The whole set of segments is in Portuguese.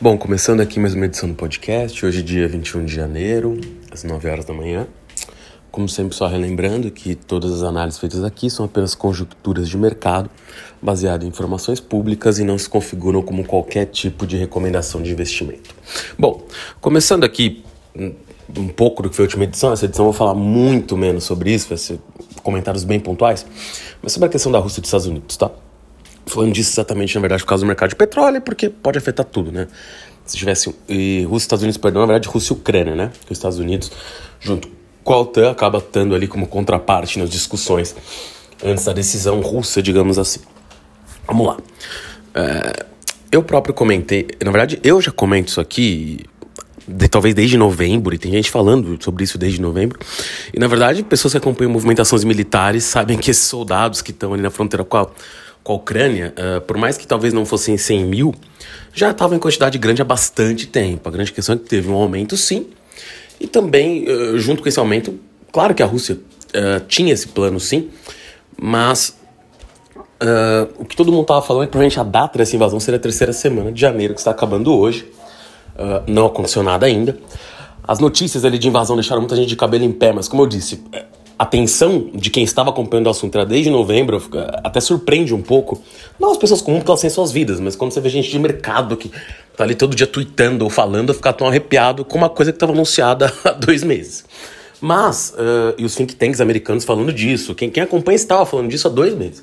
Bom, começando aqui mais uma edição do podcast, hoje dia 21 de janeiro, às 9 horas da manhã. Como sempre, só relembrando que todas as análises feitas aqui são apenas conjunturas de mercado, baseadas em informações públicas e não se configuram como qualquer tipo de recomendação de investimento. Bom, começando aqui um pouco do que foi a última edição, essa edição eu vou falar muito menos sobre isso, vai ser comentários bem pontuais, mas sobre a questão da Rússia e dos Estados Unidos, tá? Falando disso exatamente, na verdade, por causa do mercado de petróleo, porque pode afetar tudo, né? Se tivesse e Rússia Estados Unidos, perdão, na verdade, Rússia e Ucrânia, né? Que os Estados Unidos, junto com a OTAN, acaba estando ali como contraparte nas discussões antes da decisão russa, digamos assim. Vamos lá. É, eu próprio comentei, na verdade, eu já comento isso aqui de, talvez desde novembro, e tem gente falando sobre isso desde novembro. E na verdade, pessoas que acompanham movimentações militares sabem que esses soldados que estão ali na fronteira com a, com a Ucrânia, uh, por mais que talvez não fossem 100 mil, já estavam em quantidade grande há bastante tempo. A grande questão é que teve um aumento, sim, e também, uh, junto com esse aumento, claro que a Rússia uh, tinha esse plano, sim, mas o que todo mundo estava falando é que provavelmente a data dessa invasão seria a terceira semana de janeiro, que está acabando hoje. Não aconteceu nada ainda. As notícias ali de invasão deixaram muita gente de cabelo em pé, mas como eu disse, é, atenção de quem estava acompanhando o assunto era desde novembro, até surpreende um pouco. Não as pessoas comuns porque elas têm suas vidas, mas quando você vê gente de mercado que tá ali todo dia tweetando ou falando, ficar tão arrepiado com uma coisa que estava anunciada há dois meses. Mas, uh, e os think tanks americanos falando disso, quem, quem acompanha estava falando disso há dois meses.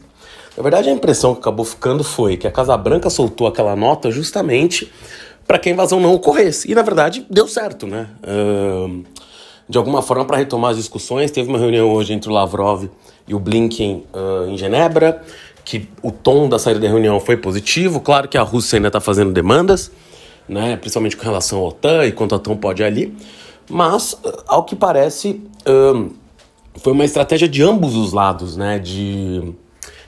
Na verdade, a impressão que acabou ficando foi que a Casa Branca soltou aquela nota justamente para que a invasão não ocorresse. E na verdade deu certo, né? Uh, de alguma forma, para retomar as discussões, teve uma reunião hoje entre o Lavrov e o Blinken uh, em Genebra, que o tom da saída da reunião foi positivo. Claro que a Rússia ainda está fazendo demandas, né? principalmente com relação à OTAN e quanto a OTAN pode ir ali. Mas, ao que parece, uh, foi uma estratégia de ambos os lados, né? De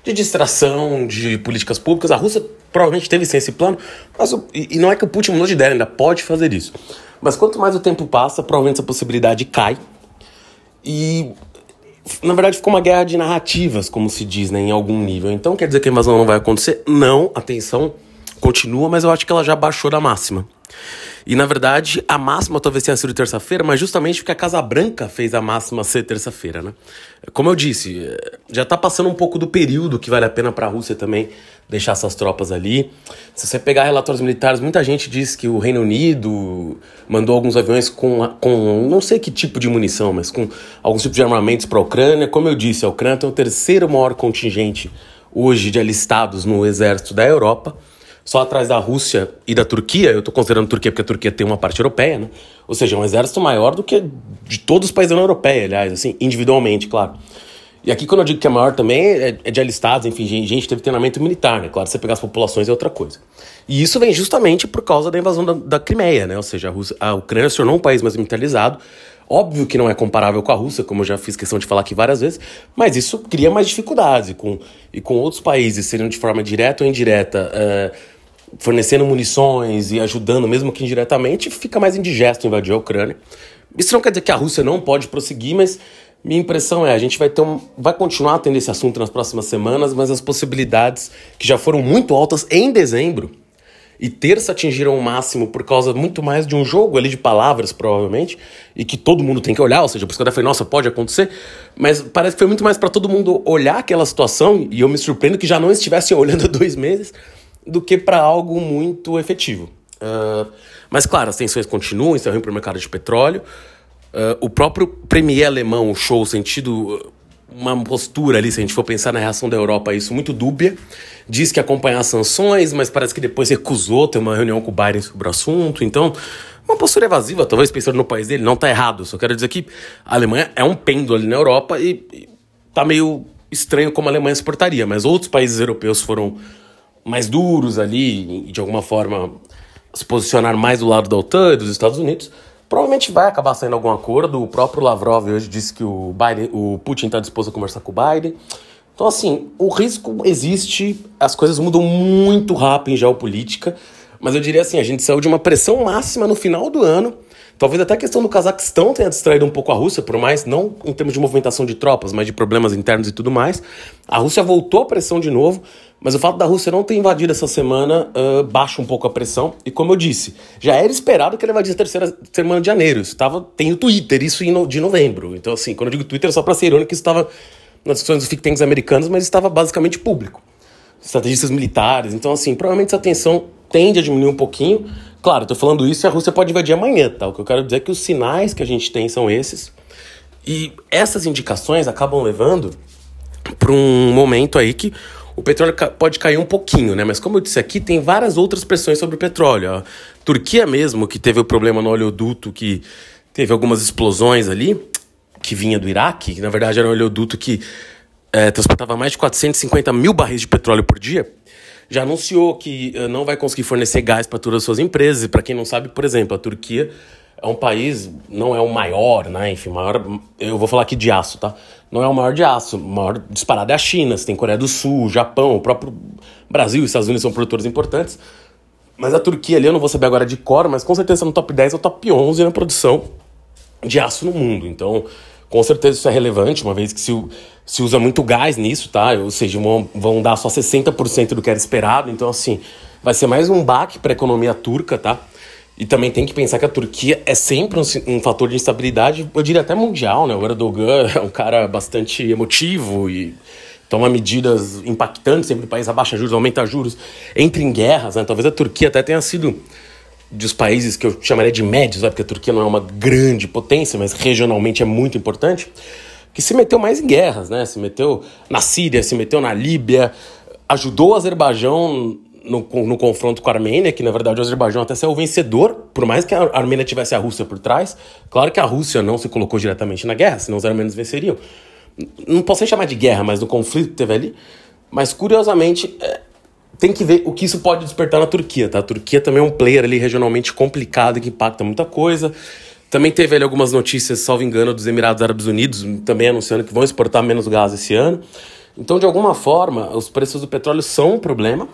de distração de políticas públicas. A Rússia provavelmente teve sim esse plano, mas e não é que o Putin mudou de ideia, ainda pode fazer isso. Mas quanto mais o tempo passa, provavelmente essa possibilidade cai. E na verdade ficou uma guerra de narrativas, como se diz, né, em algum nível. Então quer dizer que a invasão não vai acontecer? Não, atenção, continua, mas eu acho que ela já baixou da máxima. E na verdade, a máxima talvez tenha sido terça-feira, mas justamente porque a Casa Branca fez a máxima ser terça-feira, né? Como eu disse, já tá passando um pouco do período que vale a pena para a Rússia também deixar essas tropas ali. Se você pegar relatórios militares, muita gente diz que o Reino Unido mandou alguns aviões com, com não sei que tipo de munição, mas com alguns tipos de armamentos para a Ucrânia. Como eu disse, a Ucrânia tem o terceiro maior contingente hoje de alistados no exército da Europa só atrás da Rússia e da Turquia, eu estou considerando a Turquia porque a Turquia tem uma parte europeia, né? Ou seja, é um exército maior do que de todos os países da União Europeia, aliás, assim, individualmente, claro. E aqui, quando eu digo que é maior também, é, é de alistados, enfim, gente, teve treinamento militar, né? Claro, você pegar as populações é outra coisa. E isso vem justamente por causa da invasão da, da Crimeia, né? Ou seja, a, Rússia, a Ucrânia se tornou um país mais militarizado. Óbvio que não é comparável com a Rússia, como eu já fiz questão de falar aqui várias vezes, mas isso cria mais dificuldades. E com, e com outros países seriam de forma direta ou indireta. Uh, fornecendo munições e ajudando, mesmo que indiretamente, fica mais indigesto invadir a Ucrânia. Isso não quer dizer que a Rússia não pode prosseguir, mas minha impressão é a gente vai ter um, vai continuar tendo esse assunto nas próximas semanas, mas as possibilidades que já foram muito altas em dezembro e terça atingiram o máximo por causa muito mais de um jogo ali de palavras, provavelmente, e que todo mundo tem que olhar, ou seja, por isso que eu falei, nossa, pode acontecer, mas parece que foi muito mais para todo mundo olhar aquela situação, e eu me surpreendo que já não estivessem olhando há dois meses, do que para algo muito efetivo. Uh, mas, claro, as tensões continuam, isso é ruim para o mercado de petróleo. Uh, o próprio premier alemão, o Show, sentido uma postura ali, se a gente for pensar na reação da Europa a isso, muito dúbia. Diz que acompanhar as sanções, mas parece que depois recusou ter uma reunião com o Biden sobre o assunto. Então, uma postura evasiva, talvez pensando no país dele, não está errado. Só quero dizer que a Alemanha é um pêndulo ali na Europa e, e tá meio estranho como a Alemanha se portaria. Mas outros países europeus foram mais duros ali e de alguma forma se posicionar mais do lado da OTAN e dos Estados Unidos, provavelmente vai acabar saindo algum acordo. O próprio Lavrov hoje disse que o, Biden, o Putin está disposto a conversar com o Biden. Então, assim, o risco existe, as coisas mudam muito rápido em geopolítica, mas eu diria assim: a gente saiu de uma pressão máxima no final do ano, Talvez até a questão do Cazaquistão tenha distraído um pouco a Rússia, por mais, não em termos de movimentação de tropas, mas de problemas internos e tudo mais. A Rússia voltou a pressão de novo, mas o fato da Rússia não ter invadido essa semana uh, baixa um pouco a pressão. E como eu disse, já era esperado que ele invadisse a terceira semana de janeiro. Isso tem o Twitter, isso de novembro. Então, assim, quando eu digo Twitter é só para ser irônico, isso estava nas discussões dos think tanks americanos, mas estava basicamente público. Estrategistas militares. Então, assim, provavelmente essa tensão tende a diminuir um pouquinho. Claro, estou falando isso e a Rússia pode invadir amanhã, tá? O que eu quero dizer é que os sinais que a gente tem são esses. E essas indicações acabam levando para um momento aí que o petróleo pode cair um pouquinho, né? Mas como eu disse aqui, tem várias outras pressões sobre o petróleo. A Turquia mesmo, que teve o problema no oleoduto, que teve algumas explosões ali, que vinha do Iraque, que na verdade era um oleoduto que é, transportava mais de 450 mil barris de petróleo por dia, já anunciou que uh, não vai conseguir fornecer gás para todas as suas empresas. E para quem não sabe, por exemplo, a Turquia é um país, não é o maior, né? Enfim, maior. Eu vou falar aqui de aço, tá? Não é o maior de aço. O maior disparado é a China. Você tem Coreia do Sul, Japão, o próprio Brasil e Estados Unidos são produtores importantes. Mas a Turquia ali, eu não vou saber agora de cor, mas com certeza no top 10 ou top 11 na produção de aço no mundo. Então, com certeza isso é relevante, uma vez que se, se usa muito gás nisso, tá? Ou seja, vão, vão dar só 60% do que era esperado. Então, assim, vai ser mais um baque para a economia turca, tá? E também tem que pensar que a Turquia é sempre um, um, fator de instabilidade, eu diria até mundial, né? O Erdogan é um cara bastante emotivo e toma medidas impactantes, sempre o país abaixa juros, aumenta juros, entra em guerras, né? Talvez a Turquia até tenha sido dos países que eu chamaria de médios, né? porque a Turquia não é uma grande potência, mas regionalmente é muito importante, que se meteu mais em guerras, né? Se meteu na Síria, se meteu na Líbia, ajudou o Azerbaijão no, no confronto com a Armênia, que na verdade o Azerbaijão até saiu vencedor, por mais que a Armênia tivesse a Rússia por trás. Claro que a Rússia não se colocou diretamente na guerra, senão os armênios venceriam. Não posso nem chamar de guerra, mas do conflito que teve ali. Mas curiosamente, é, tem que ver o que isso pode despertar na Turquia, tá? A Turquia também é um player ali regionalmente complicado que impacta muita coisa. Também teve ali algumas notícias, salvo engano, dos Emirados Árabes Unidos, também anunciando que vão exportar menos gás esse ano. Então, de alguma forma, os preços do petróleo são um problema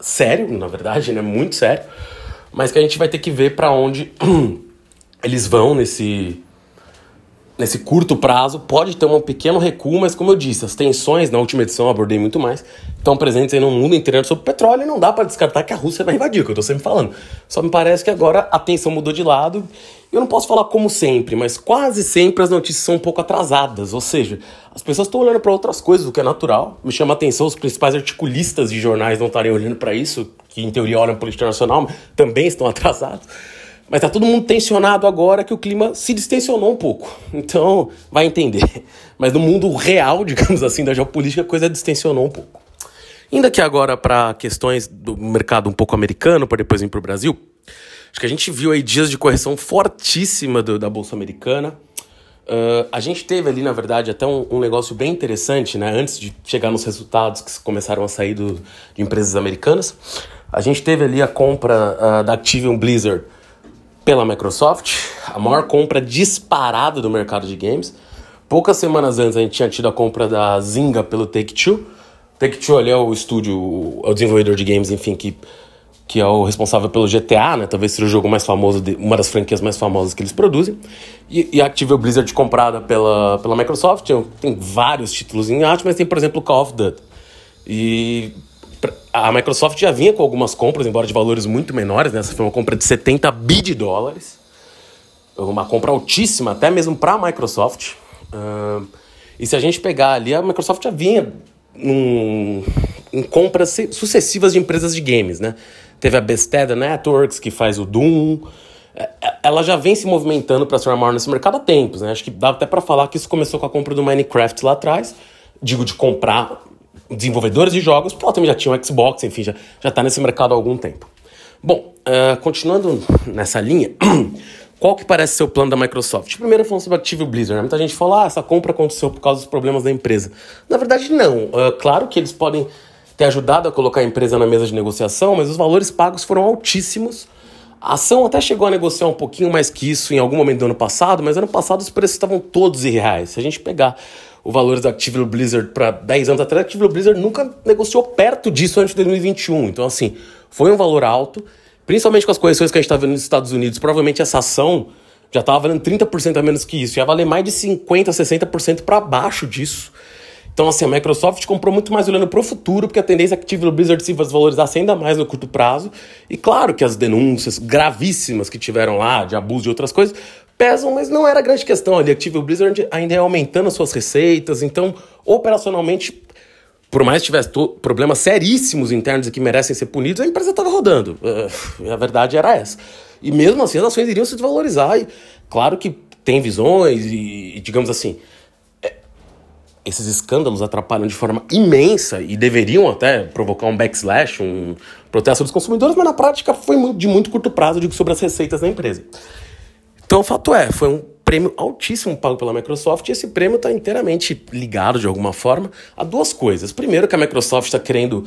sério, na verdade, né? Muito sério, mas que a gente vai ter que ver para onde eles vão nesse nesse curto prazo. Pode ter um pequeno recuo, mas como eu disse, as tensões na última edição eu abordei muito mais, estão presentes aí no mundo inteiro sobre petróleo e não dá para descartar que a Rússia vai invadir, que eu tô sempre falando. Só me parece que agora a tensão mudou de lado. Eu não posso falar como sempre, mas quase sempre as notícias são um pouco atrasadas, ou seja, as pessoas estão olhando para outras coisas, o que é natural. Me chama a atenção os principais articulistas de jornais não estarem olhando para isso, que em teoria olham política nacional, também estão atrasados. Mas tá todo mundo tensionado agora que o clima se distensionou um pouco. Então, vai entender. Mas no mundo real, digamos assim, da geopolítica, a coisa distensionou um pouco. Indo aqui agora para questões do mercado um pouco americano, para depois ir para o Brasil. Acho que a gente viu aí dias de correção fortíssima do, da Bolsa Americana. Uh, a gente teve ali, na verdade, até um, um, negócio bem interessante, né? Antes de chegar nos resultados que começaram a sair do, de empresas americanas. A gente teve ali a compra uh, da Activision Blizzard pela Microsoft, a maior compra disparada do mercado de games. Poucas semanas antes a gente tinha tido a compra da Zynga pelo Take-Two. Take-Two ali é o estúdio, o desenvolvedor de games, enfim, que que é o responsável pelo GTA, né? Talvez seja o jogo mais famoso, de, uma das franquias mais famosas que eles produzem. E, e a Activision Blizzard comprada pela, pela Microsoft, tem vários títulos em arte, mas tem, por exemplo, Call of Duty. E a Microsoft já vinha com algumas compras, embora de valores muito menores, né? Essa foi uma compra de 70 bi de dólares. Uma compra altíssima, até mesmo para a Microsoft. Uh, e se a gente pegar ali, a Microsoft já vinha em compras sucessivas de empresas de games, né? Teve a Bethesda Networks, que faz o Doom. É, é, ela já vem se movimentando para se maior nesse mercado há tempos, né? Acho que dá até para falar que isso começou com a compra do Minecraft lá atrás. Digo, de comprar desenvolvedores de jogos, ela também já tinha um Xbox, enfim, já, já tá nesse mercado há algum tempo. Bom, uh, continuando nessa linha, qual que parece ser o plano da Microsoft? Primeiro falando sobre Active Blizzard, né? muita gente fala, ah, essa compra aconteceu por causa dos problemas da empresa. Na verdade, não. Uh, claro que eles podem ter ajudado a colocar a empresa na mesa de negociação, mas os valores pagos foram altíssimos. A ação até chegou a negociar um pouquinho mais que isso em algum momento do ano passado, mas ano passado os preços estavam todos irreais. Se a gente pegar os valores da Activision Blizzard para 10 anos atrás, a Activision Blizzard nunca negociou perto disso antes de 2021. Então, assim, foi um valor alto, principalmente com as correções que a gente está vendo nos Estados Unidos. Provavelmente essa ação já estava valendo 30% a menos que isso, ia valer mais de 50%, 60% para baixo disso. Então, assim, a Microsoft comprou muito mais olhando para o futuro, porque a tendência é que a Activision Blizzard se valorizasse ainda mais no curto prazo. E claro que as denúncias gravíssimas que tiveram lá, de abuso de outras coisas, pesam, mas não era grande questão. A Activision Blizzard ainda é aumentando as suas receitas, então, operacionalmente, por mais que tivesse problemas seríssimos internos e que merecem ser punidos, a empresa estava rodando. Uh, a verdade era essa. E mesmo assim, as ações iriam se desvalorizar. E claro que tem visões e, digamos assim, esses escândalos atrapalham de forma imensa e deveriam até provocar um backslash, um protesto dos consumidores, mas na prática foi de muito curto prazo digo, sobre as receitas da empresa. Então o fato é, foi um prêmio altíssimo pago pela Microsoft e esse prêmio está inteiramente ligado de alguma forma a duas coisas. Primeiro que a Microsoft está querendo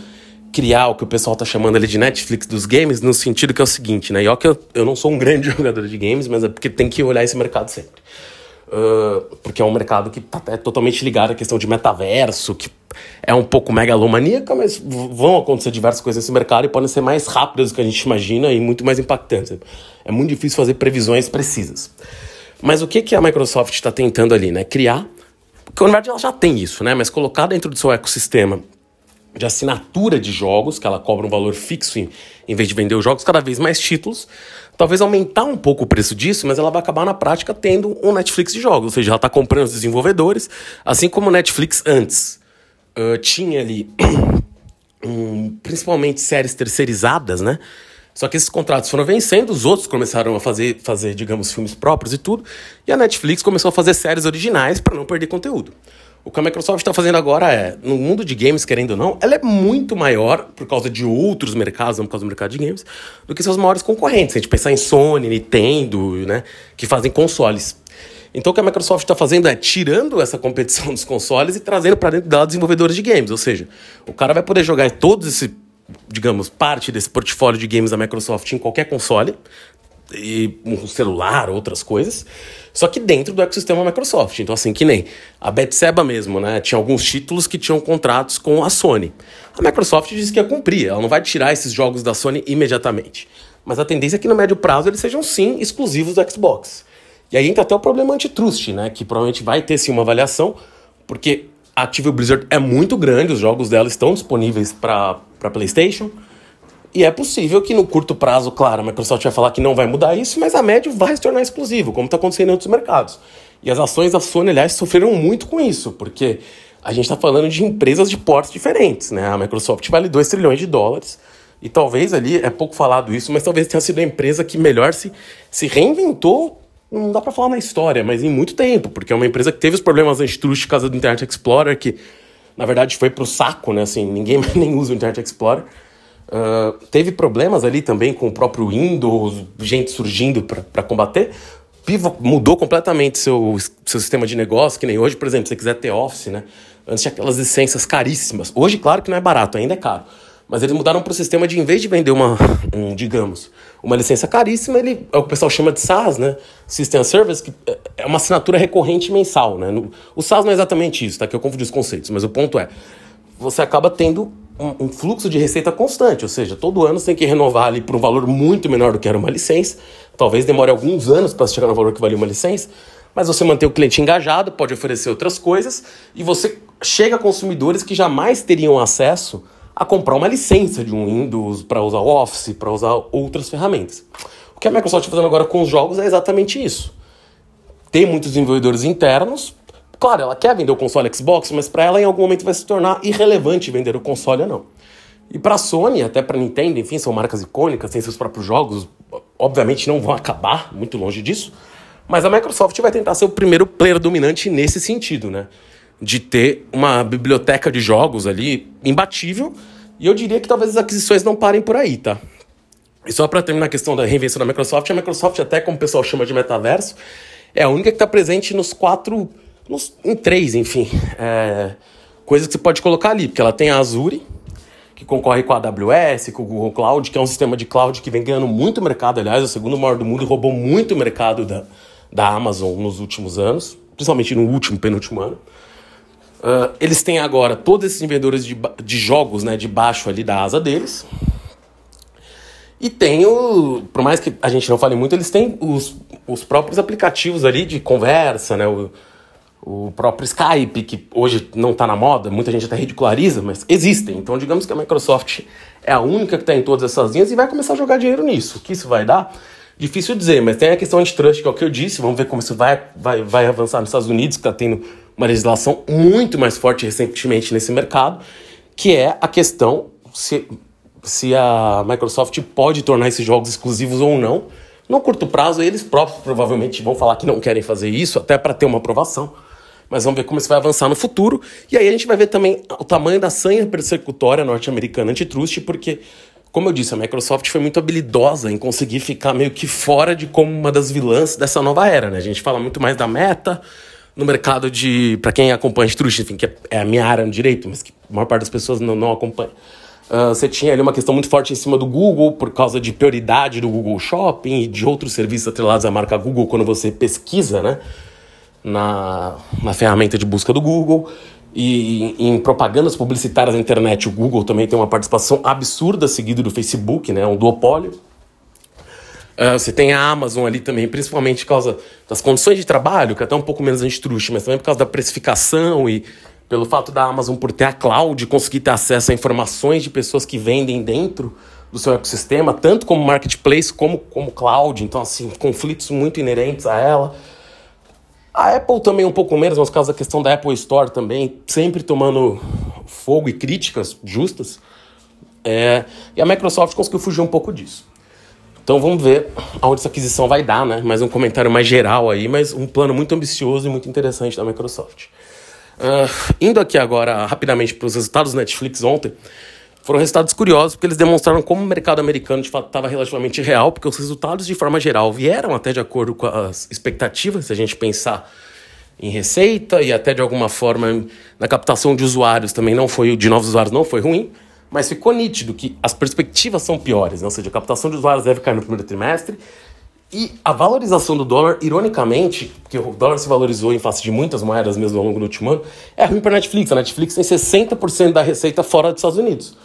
criar o que o pessoal está chamando ali de Netflix dos games, no sentido que é o seguinte, né? E ó que eu, eu não sou um grande jogador de games, mas é porque tem que olhar esse mercado sempre. Uh, porque é um mercado que está é totalmente ligado à questão de metaverso, que é um pouco megalomaníaca, mas vão acontecer diversas coisas nesse mercado e podem ser mais rápidas do que a gente imagina e muito mais impactantes. É muito difícil fazer previsões precisas. Mas o que, que a Microsoft está tentando ali, né? Criar, porque na verdade ela já tem isso, né? Mas colocar dentro do seu ecossistema de assinatura de jogos, que ela cobra um valor fixo em, em vez de vender os jogos, cada vez mais títulos. Talvez aumentar um pouco o preço disso, mas ela vai acabar na prática tendo um Netflix de jogos, ou seja, ela está comprando os desenvolvedores, assim como o Netflix antes uh, tinha ali um, principalmente séries terceirizadas, né? Só que esses contratos foram vencendo, os outros começaram a fazer, fazer, digamos, filmes próprios e tudo, e a Netflix começou a fazer séries originais para não perder conteúdo. O que a Microsoft está fazendo agora é, no mundo de games, querendo ou não, ela é muito maior por causa de outros mercados, não por causa do mercado de games, do que seus maiores concorrentes. Se a gente pensar em Sony, Nintendo, né, que fazem consoles. Então o que a Microsoft está fazendo é tirando essa competição dos consoles e trazendo para dentro dela desenvolvedores de games. Ou seja, o cara vai poder jogar todos esse, digamos, parte desse portfólio de games da Microsoft em qualquer console, e um celular, outras coisas, só que dentro do ecossistema Microsoft. Então, assim, que nem a Betseba mesmo, né? Tinha alguns títulos que tinham contratos com a Sony. A Microsoft disse que ia cumprir, ela não vai tirar esses jogos da Sony imediatamente. Mas a tendência é que no médio prazo eles sejam sim exclusivos do Xbox. E aí entra até o problema antitrust, né? Que provavelmente vai ter sim uma avaliação, porque a Activision Blizzard é muito grande, os jogos dela estão disponíveis para PlayStation e é possível que no curto prazo, claro, a Microsoft vai falar que não vai mudar isso, mas a médio vai se tornar exclusivo, como está acontecendo em outros mercados. E as ações da Sony, aliás, sofreram muito com isso, porque a gente está falando de empresas de portes diferentes, né? A Microsoft vale 2 trilhões de dólares, e talvez ali, é pouco falado isso, mas talvez tenha sido a empresa que melhor se, se reinventou, não dá para falar na história, mas em muito tempo, porque é uma empresa que teve os problemas antitrust por causa do Internet Explorer, que na verdade foi pro saco, né? Assim, ninguém nem usa o Internet Explorer. Uh, teve problemas ali também com o próprio Windows, gente surgindo para combater. Pivo mudou completamente seu, seu sistema de negócio, que nem hoje, por exemplo, se você quiser ter Office, né? Antes tinha aquelas licenças caríssimas. Hoje, claro que não é barato, ainda é caro. Mas eles mudaram para o sistema de, em vez de vender uma, um, digamos, uma licença caríssima, ele é o que o pessoal chama de SaaS, né? System Service, que é uma assinatura recorrente mensal, né? O SaaS não é exatamente isso, tá? Que eu confundi os conceitos, mas o ponto é, você acaba tendo um, um, fluxo de receita constante, ou seja, todo ano você tem que renovar ali por um valor muito menor do que era uma licença. Talvez demore alguns anos para chegar no valor que valia uma licença, mas você mantém o cliente engajado, pode oferecer outras coisas e você chega a consumidores que jamais teriam acesso a comprar uma licença de um Windows para usar o Office, para usar outras ferramentas. O que a Microsoft está fazendo agora com os jogos é exatamente isso. Tem muitos desenvolvedores internos Claro, ela quer vender o console Xbox, mas para ela em algum momento vai se tornar irrelevante vender o console ou não. E para a Sony, até para Nintendo, enfim, são marcas icônicas, têm seus próprios jogos, obviamente não vão acabar, muito longe disso. Mas a Microsoft vai tentar ser o primeiro player dominante nesse sentido, né? De ter uma biblioteca de jogos ali imbatível. E eu diria que talvez as aquisições não parem por aí, tá? E só para terminar a questão da reinvenção da Microsoft, a Microsoft, até como o pessoal chama de metaverso, é a única que está presente nos quatro em três, enfim, é, coisas que você pode colocar ali, porque ela tem a Azure, que concorre com a AWS, com o Google Cloud, que é um sistema de cloud que vem ganhando muito mercado, aliás, é o segundo maior do mundo e roubou muito mercado da, da Amazon nos últimos anos, principalmente no último, penúltimo ano. Uh, eles têm agora todos esses vendedores de, de jogos né, debaixo ali da asa deles. E tem o. Por mais que a gente não fale muito, eles têm os, os próprios aplicativos ali de conversa, né? O, o próprio Skype, que hoje não está na moda, muita gente até ridiculariza, mas existem. Então, digamos que a Microsoft é a única que está em todas essas linhas e vai começar a jogar dinheiro nisso. O que isso vai dar? Difícil dizer, mas tem a questão de trust, que é o que eu disse. Vamos ver como isso vai, vai, vai avançar nos Estados Unidos, que está tendo uma legislação muito mais forte recentemente nesse mercado, que é a questão se, se a Microsoft pode tornar esses jogos exclusivos ou não. No curto prazo, eles próprios provavelmente vão falar que não querem fazer isso, até para ter uma aprovação mas vamos ver como isso vai avançar no futuro. E aí a gente vai ver também o tamanho da sanha persecutória norte-americana antitrust, porque, como eu disse, a Microsoft foi muito habilidosa em conseguir ficar meio que fora de como uma das vilãs dessa nova era, né? A gente fala muito mais da meta no mercado de. para quem acompanha antitrust, enfim, que é, a minha área no direito, mas que a maior parte das pessoas não, não acompanha. Uh, você tinha ali uma questão muito forte em cima do Google, por causa de prioridade do Google Shopping e de outros serviços atrelados à marca Google quando você pesquisa, né? Na, na ferramenta de busca do Google. E em propagandas publicitárias na internet, o Google também tem uma participação absurda, seguido do Facebook, né? Um duopólio. Uh, você tem a Amazon ali também, principalmente por causa das condições de trabalho, que é até um pouco menos antitruste, mas também por causa da precificação e pelo fato da Amazon por ter a cloud, conseguir ter acesso a informações de pessoas que vendem dentro do seu ecossistema, tanto como marketplace como como cloud. Então, assim, conflitos muito inerentes a ela. A Apple também um pouco menos, mas por causa da questão da Apple Store também, sempre tomando fogo e críticas justas. É, e a Microsoft conseguiu fugir um pouco disso. Então vamos ver aonde essa aquisição vai dar, né? Mais um comentário mais geral aí, mas um plano muito ambicioso e muito interessante da Microsoft. Uh, indo aqui agora rapidamente para os resultados do Netflix ontem, foram resultados curiosos, porque eles demonstraram como o mercado americano de fato estava relativamente real, porque os resultados, de forma geral, vieram até de acordo com as expectativas, se a gente pensar em receita e até de alguma forma na captação de usuários também não foi, de novos usuários não foi ruim, mas ficou nítido que as perspectivas são piores, né? ou seja, a captação de usuários deve cair no primeiro trimestre, e a valorização do dólar, ironicamente, porque o dólar se valorizou em face de muitas moedas mesmo ao longo do último ano, é ruim para a Netflix. A Netflix tem 60% da receita fora dos Estados Unidos.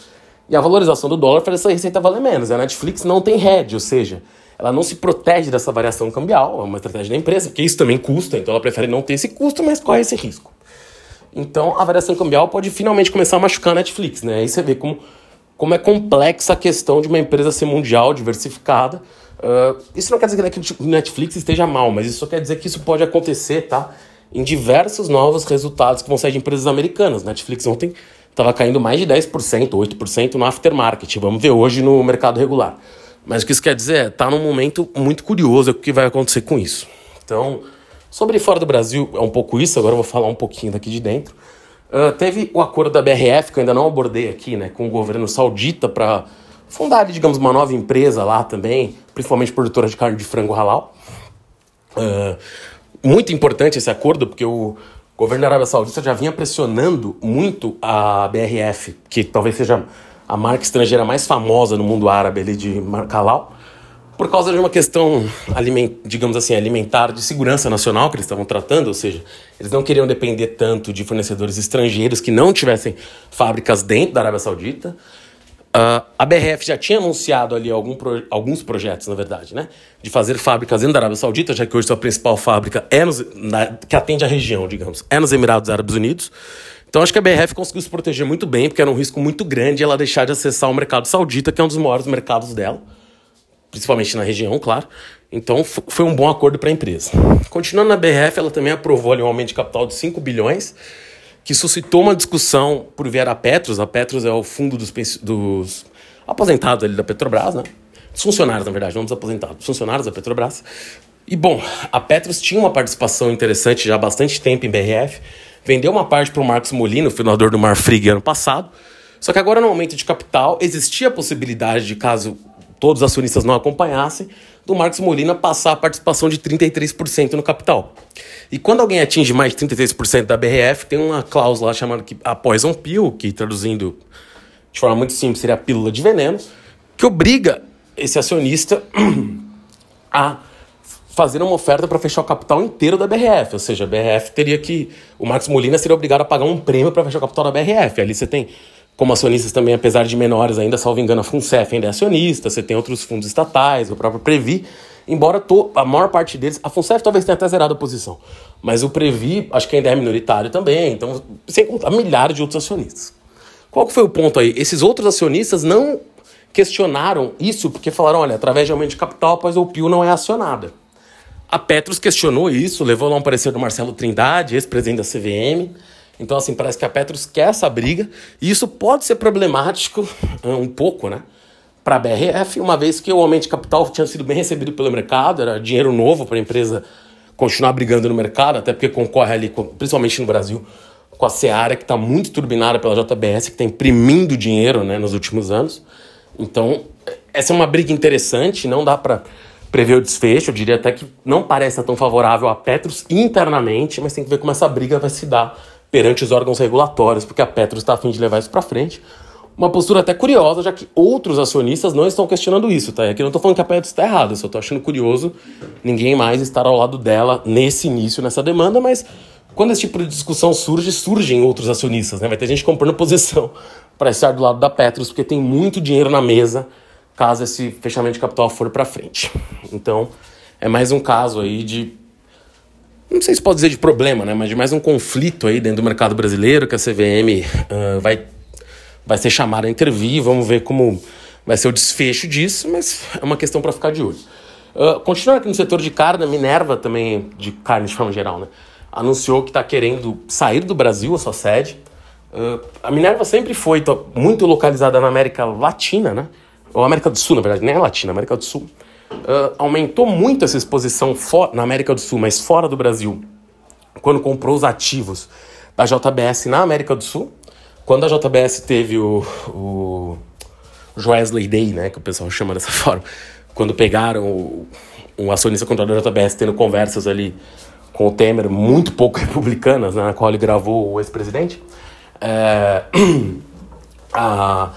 E a valorização do dólar faz essa receita valer menos. A Netflix não tem hedge, ou seja, ela não se protege dessa variação cambial, é uma estratégia da empresa, porque isso também custa, então ela prefere não ter esse custo, mas corre esse risco. Então a variação cambial pode finalmente começar a machucar a Netflix, né? Aí você vê como, como é complexa a questão de uma empresa ser mundial, diversificada. Uh, isso não quer dizer que a Netflix esteja mal, mas isso só quer dizer que isso pode acontecer, tá? Em diversos novos resultados que vão sair de empresas americanas. Netflix ontem estava caindo mais de 10%, 8% no aftermarket. Vamos ver hoje no mercado regular. Mas o que isso quer dizer é, está num momento muito curioso o que vai acontecer com isso. Então, sobre fora do Brasil, é um pouco isso, agora eu vou falar um pouquinho daqui de dentro. Uh, teve o acordo da BRF, que eu ainda não abordei aqui, né, com o governo saudita para fundar, digamos, uma nova empresa lá também, principalmente produtora de carne de frango halal. Uh, muito importante esse acordo, porque o, o governo da Arábia Saudita já vinha pressionando muito a BRF, que talvez seja a marca estrangeira mais famosa no mundo árabe ali de marca halal, por causa de uma questão, digamos assim, alimentar de segurança nacional que eles estavam tratando, ou seja, eles não queriam depender tanto de fornecedores estrangeiros que não tivessem fábricas dentro da Arábia Saudita. Uh, a BRF já tinha anunciado ali pro, alguns projetos, na verdade, né? De fazer fábricas dentro da Arábia Saudita, já que hoje sua principal fábrica é nos, na, que atende a região, digamos, é nos Emirados Árabes Unidos. Então acho que a BRF conseguiu se proteger muito bem, porque era um risco muito grande ela deixar de acessar o mercado saudita, que é um dos maiores mercados dela, principalmente na região, claro. Então foi um bom acordo para a empresa. Continuando na BRF, ela também aprovou ali um aumento de capital de 5 bilhões que suscitou uma discussão por via a Petros. A Petros é o fundo dos, dos aposentados ali da Petrobras, né? Dos funcionários, na verdade, não dos aposentados, funcionários da Petrobras. E bom, a Petros tinha uma participação interessante já há bastante tempo em BRF, vendeu uma parte para o Marcos Molino, fundador do Marfrig, ano passado. Só que agora, no aumento de capital, existia a possibilidade de, caso todos os acionistas não acompanhassem, do Marcos Molina passar a participação de 33% no capital. E quando alguém atinge mais de 33% da BRF, tem uma cláusula chamada que, a Poison Pill, que traduzindo de forma muito simples seria a pílula de veneno, que obriga esse acionista a fazer uma oferta para fechar o capital inteiro da BRF. Ou seja, a BRF teria que. O Marcos Molina seria obrigado a pagar um prêmio para fechar o capital da BRF. Ali você tem como acionistas também, apesar de menores ainda, salvo engano, a FUNCEF ainda é acionista, você tem outros fundos estatais, o próprio Previ, embora to, a maior parte deles, a FUNCEF talvez tenha até zerado a posição, mas o Previ acho que ainda é minoritário também, então sem contar milhares de outros acionistas. Qual que foi o ponto aí? Esses outros acionistas não questionaram isso porque falaram, olha, através de aumento de capital, pois o PIO não é acionada. A Petros questionou isso, levou lá um parecer do Marcelo Trindade, ex-presidente da CVM, então, assim, parece que a Petros quer essa briga, e isso pode ser problemático um pouco, né? Para a BRF, uma vez que o aumento de capital tinha sido bem recebido pelo mercado, era dinheiro novo para a empresa continuar brigando no mercado, até porque concorre ali, principalmente no Brasil, com a Seara, que está muito turbinada pela JBS, que está imprimindo dinheiro né, nos últimos anos. Então, essa é uma briga interessante, não dá para prever o desfecho, eu diria até que não parece tão favorável a Petros internamente, mas tem que ver como essa briga vai se dar perante os órgãos regulatórios, porque a Petros está a fim de levar isso para frente. Uma postura até curiosa, já que outros acionistas não estão questionando isso, tá? E aqui não estou falando que a Petros está errada, só estou achando curioso ninguém mais estar ao lado dela nesse início, nessa demanda, mas quando esse tipo de discussão surge, surgem outros acionistas, né? Vai ter gente comprando posição para estar do lado da Petros, porque tem muito dinheiro na mesa caso esse fechamento de capital for para frente. Então, é mais um caso aí de não sei se pode dizer de problema, né, mas de mais um conflito aí dentro do mercado brasileiro que a CVM uh, vai, vai ser chamada a intervir. Vamos ver como vai ser o desfecho disso, mas é uma questão para ficar de olho. Uh, continuando aqui no setor de carne, a Minerva também, de carne de forma geral, né, anunciou que está querendo sair do Brasil, a sua sede. Uh, a Minerva sempre foi muito localizada na América Latina, né? Ou América do Sul, na verdade, nem é Latina, América do Sul uh, aumentou muito essa exposição na América do Sul, mas fora do Brasil, quando comprou os ativos da JBS na América do Sul. Quando a JBS teve o, o Joesley Day, né, que o pessoal chama dessa forma, quando pegaram o, um acionista controlador da JBS tendo conversas ali com o Temer, muito pouco republicanas, né, na qual ele gravou o ex-presidente, é, a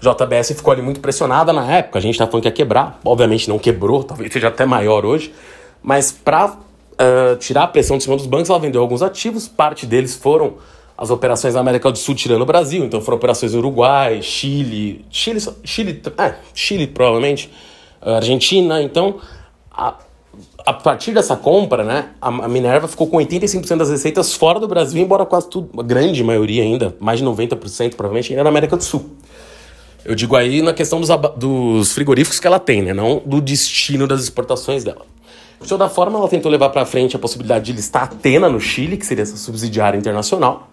JBS ficou ali muito pressionada na época. A gente tá falando que ia quebrar. Obviamente não quebrou, talvez seja até maior hoje. Mas para uh, eh, tirar a pressão de cima dos bancos, ela vendeu alguns ativos. Parte deles foram as operações na América do Sul tirando o Brasil. Então foram operações no Uruguai, Chile, Chile, Chile, é, Chile provavelmente, Argentina. Então, a, a partir dessa compra, né, a, a Minerva ficou com 85% das receitas fora do Brasil, embora quase tudo, a grande maioria ainda, mais de 90% provavelmente, ainda na América do Sul. Eu digo aí na questão dos, dos frigoríficos que ela tem, né? Não do destino das exportações dela. De toda forma, ela tentou levar para frente a possibilidade de listar Atena no Chile, que seria essa subsidiária internacional.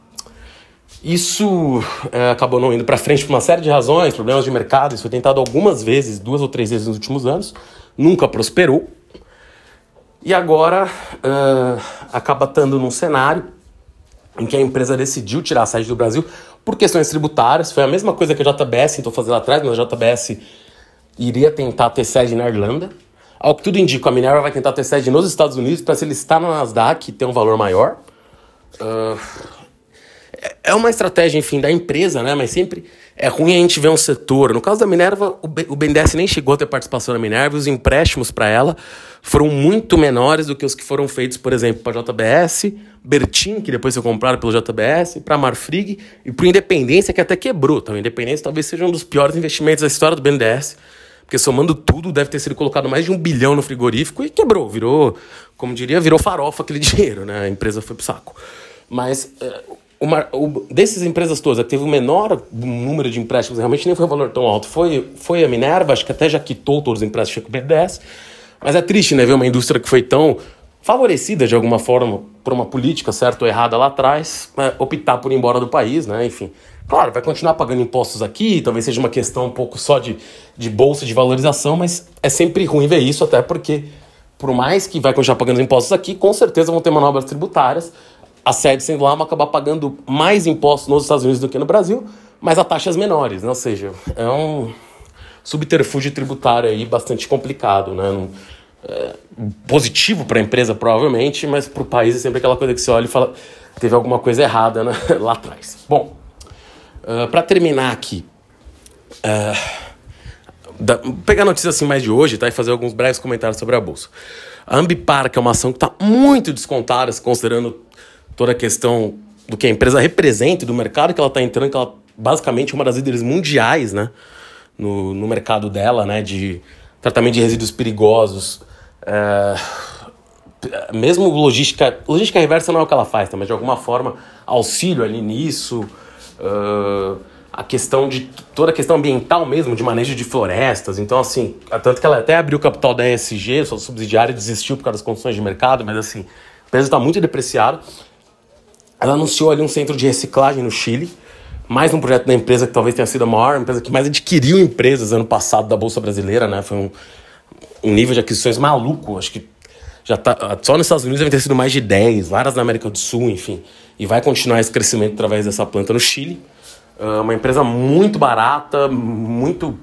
Isso é, acabou não indo para frente por uma série de razões, problemas de mercado. Isso foi tentado algumas vezes, duas ou três vezes nos últimos anos, nunca prosperou. E agora uh, acaba estando num cenário em que a empresa decidiu tirar a sede do Brasil por questões tributárias. Foi a mesma coisa que a JBS tentou fazer lá atrás, mas a JBS iria tentar ter sede na Irlanda. Ao que tudo indica, a Minerva vai tentar ter sede nos Estados Unidos para se listar na Nasdaq e ter um valor maior. Uh, é uma estratégia, enfim, da empresa, né? Mas sempre é ruim a gente ver um setor. No caso da Minerva, o BNDES nem chegou a ter participação na Minerva, os empréstimos para ela foram muito menores do que os que foram feitos, por exemplo, para a JBS, Bertin, que depois foi comprado pelo JBS, para a Marfrig e para Independência, que até quebrou. Então, Independência talvez seja um dos piores investimentos da história do BNDES, porque somando tudo, deve ter sido colocado mais de um bilhão no frigorífico e quebrou, virou, como diria, virou farofa aquele dinheiro, né? A empresa foi pro saco. Mas eh, uma, o, dessas empresas todas, a que teve o menor número de empréstimos, realmente nem foi um valor tão alto, foi, foi a Minerva, acho que até já quitou todos os empréstimos com o BNDES. Mas é triste, né, ver uma indústria que foi tão favorecida de alguma forma por uma política certa ou errada lá atrás, é, optar por ir embora do país, né? Enfim, claro, vai continuar pagando impostos aqui, talvez seja uma questão um pouco só de, de bolsa de valorização, mas é sempre ruim ver isso, até porque, por mais que vai continuar pagando impostos aqui, com certeza vão ter manobras tributárias. A sede sendo lá, vai acabar pagando mais impostos nos Estados Unidos do que no Brasil, mas a taxas menores, né? Ou seja, é um subterfúgio tributário aí bastante complicado, né? Não, é, positivo para a empresa, provavelmente, mas para o país é sempre aquela coisa que você olha e fala: teve alguma coisa errada né? lá atrás. Bom, uh, para terminar aqui, uh, da, pegar a notícia assim mais de hoje tá, e fazer alguns breves comentários sobre a bolsa. A Ambipar, que é uma ação que está muito descontada, considerando toda a questão do que a empresa representa do mercado que ela está entrando, que ela basicamente uma das líderes mundiais, né? No, no mercado dela, né? De tratamento de resíduos perigosos. É, mesmo logística, logística reversa não é o que ela faz, tá? mas de alguma forma auxílio ali nisso, uh, a questão de toda a questão ambiental mesmo, de manejo de florestas. Então, assim, tanto que ela até abriu o capital da ESG, sua subsidiária desistiu por causa das condições de mercado, mas assim, a empresa está muito depreciada. Ela anunciou ali um centro de reciclagem no Chile, mais um projeto da empresa que talvez tenha sido a maior empresa que mais adquiriu empresas ano passado da Bolsa Brasileira, né? Foi um, um nível de aquisições maluco, acho que já tá, só nos Estados Unidos deve ter sido mais de 10, várias na América do Sul, enfim. E vai continuar esse crescimento através dessa planta no Chile. Uh, uma empresa muito barata, muito.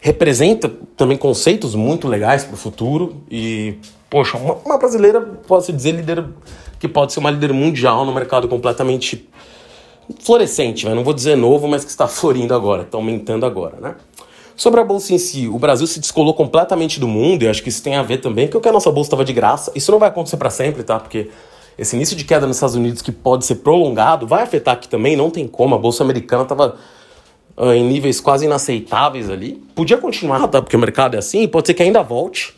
representa também conceitos muito legais para o futuro. E, poxa, uma, uma brasileira, posso dizer, líder que pode ser uma líder mundial no mercado completamente florescente, não vou dizer novo, mas que está florindo agora, está aumentando agora, né? Sobre a bolsa em si, o Brasil se descolou completamente do mundo e acho que isso tem a ver também com que a nossa bolsa estava de graça. Isso não vai acontecer para sempre, tá? Porque esse início de queda nos Estados Unidos que pode ser prolongado vai afetar aqui também, não tem como. A bolsa americana estava uh, ah, em níveis quase inaceitáveis ali. Podia continuar, tá? Porque o mercado é assim, pode ser que ainda volte,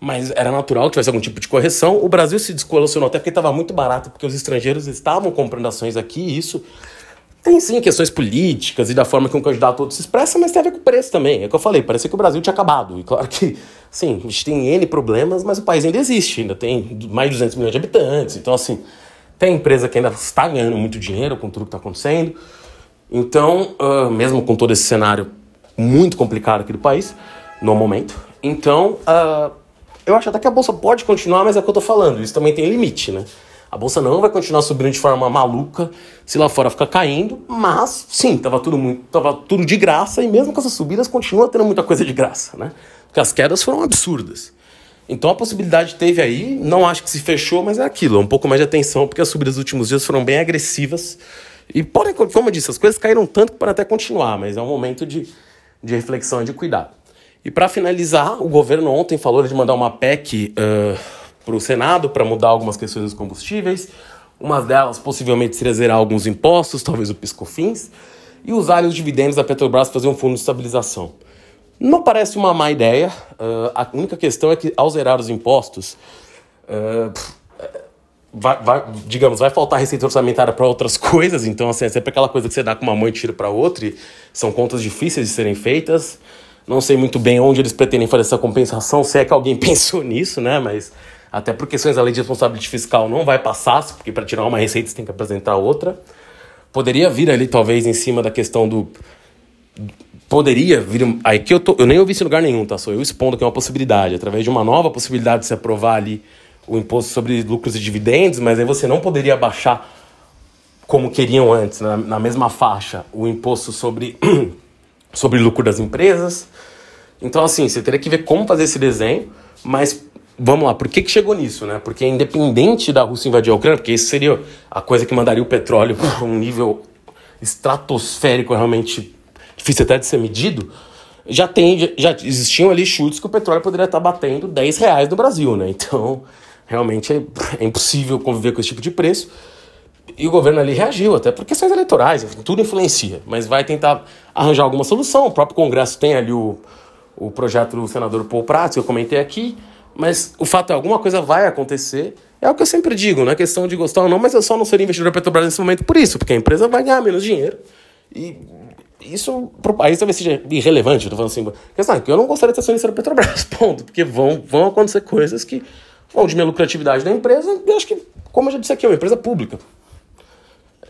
mas era natural que tivesse algum tipo de correção. O Brasil se descolacionou até porque estava muito barato, porque os estrangeiros estavam comprando ações aqui e isso tem sim questões políticas e da forma que um candidato outro se expressa, mas tem a ver com o preço também. É o que eu falei, parece que o Brasil tinha acabado. E claro que, sim, a gente tem N problemas, mas o país ainda existe, ainda tem mais de 200 milhões de habitantes. Então, assim, tem empresa que ainda está ganhando muito dinheiro com tudo que está acontecendo. Então, uh, mesmo com todo esse cenário muito complicado aqui do país, no momento, então, uh, eu acho até que a bolsa pode continuar, mas é o que eu estou falando, isso também tem limite, né? A bolsa não vai continuar subindo de forma maluca se lá fora ficar caindo, mas sim, tava tudo muito, tava tudo de graça e mesmo com essas subidas continua tendo muita coisa de graça, né? Porque as quedas foram absurdas. Então a possibilidade teve aí, não acho que se fechou, mas é aquilo, é um pouco mais de atenção, porque as subidas dos últimos dias foram bem agressivas. E podem, como eu disse, as coisas caíram tanto que podem até continuar, mas é um momento de, de reflexão e de cuidado. E para finalizar, o governo ontem falou de mandar uma PEC uh, para o Senado para mudar algumas questões dos combustíveis. Uma delas possivelmente seria zerar alguns impostos, talvez o piscofins, e usar os dividendos da Petrobras para fazer um fundo de estabilização. Não parece uma má ideia. Uh, a única questão é que ao zerar os impostos, uh, vai, vai, digamos, vai faltar receita orçamentária para outras coisas. Então, assim, é sempre aquela coisa que você dá com uma mão e tira para outra. E são contas difíceis de serem feitas. Não sei muito bem onde eles pretendem fazer essa compensação, se é que alguém pensou nisso, né? Mas até por questões da lei de responsabilidade fiscal não vai passar, porque para tirar uma receita você tem que apresentar outra. Poderia vir ali, talvez, em cima da questão do. Poderia vir. Aí que eu, tô, eu nem ouvi isso em lugar nenhum, tá? Sou eu expondo que é uma possibilidade, através de uma nova possibilidade de se aprovar ali o imposto sobre lucros e dividendos, mas aí você não poderia baixar como queriam antes, na, na mesma faixa, o imposto sobre, sobre lucro das empresas. Então, assim, você teria que ver como fazer esse desenho, mas vamos lá, por que, que chegou nisso, né? Porque independente da Rússia invadir a Ucrânia, porque isso seria a coisa que mandaria o petróleo para um nível estratosférico realmente difícil até de ser medido, já tem, já existiam ali chutes que o petróleo poderia estar batendo 10 reais no Brasil, né? Então, realmente é, é impossível conviver com esse tipo de preço. E o governo ali reagiu, até por questões eleitorais, tudo influencia, mas vai tentar arranjar alguma solução. O próprio Congresso tem ali o, o projeto do senador Paul Prats, que eu comentei aqui, mas o fato é, alguma coisa vai acontecer. É o que eu sempre digo, não é questão de gostar ou não, mas eu só não seria investidor da Petrobras nesse momento por isso, porque a empresa vai ganhar menos dinheiro. E isso para o país talvez seja irrelevante. Tô falando assim, questão, eu não gostaria de ser acionista da Petrobras, ponto. Porque vão, vão acontecer coisas que vão diminuir a lucratividade da empresa. E acho que, como eu já disse aqui, é uma empresa pública.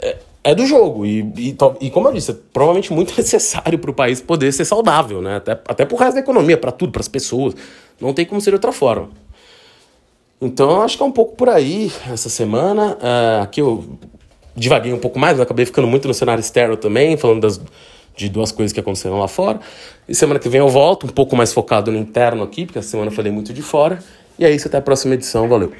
É, é do jogo. E, e, e, como eu disse, é provavelmente muito necessário para o país poder ser saudável, né? Até, até para o resto da economia, para tudo, para as pessoas. Não tem como ser de outra forma. Então, eu acho que é um pouco por aí essa semana. Uh, aqui eu divaguei um pouco mais, mas acabei ficando muito no cenário externo também, falando das, de duas coisas que aconteceram lá fora. E semana que vem eu volto, um pouco mais focado no interno aqui, porque essa semana eu falei muito de fora. E é isso, até a próxima edição. Valeu!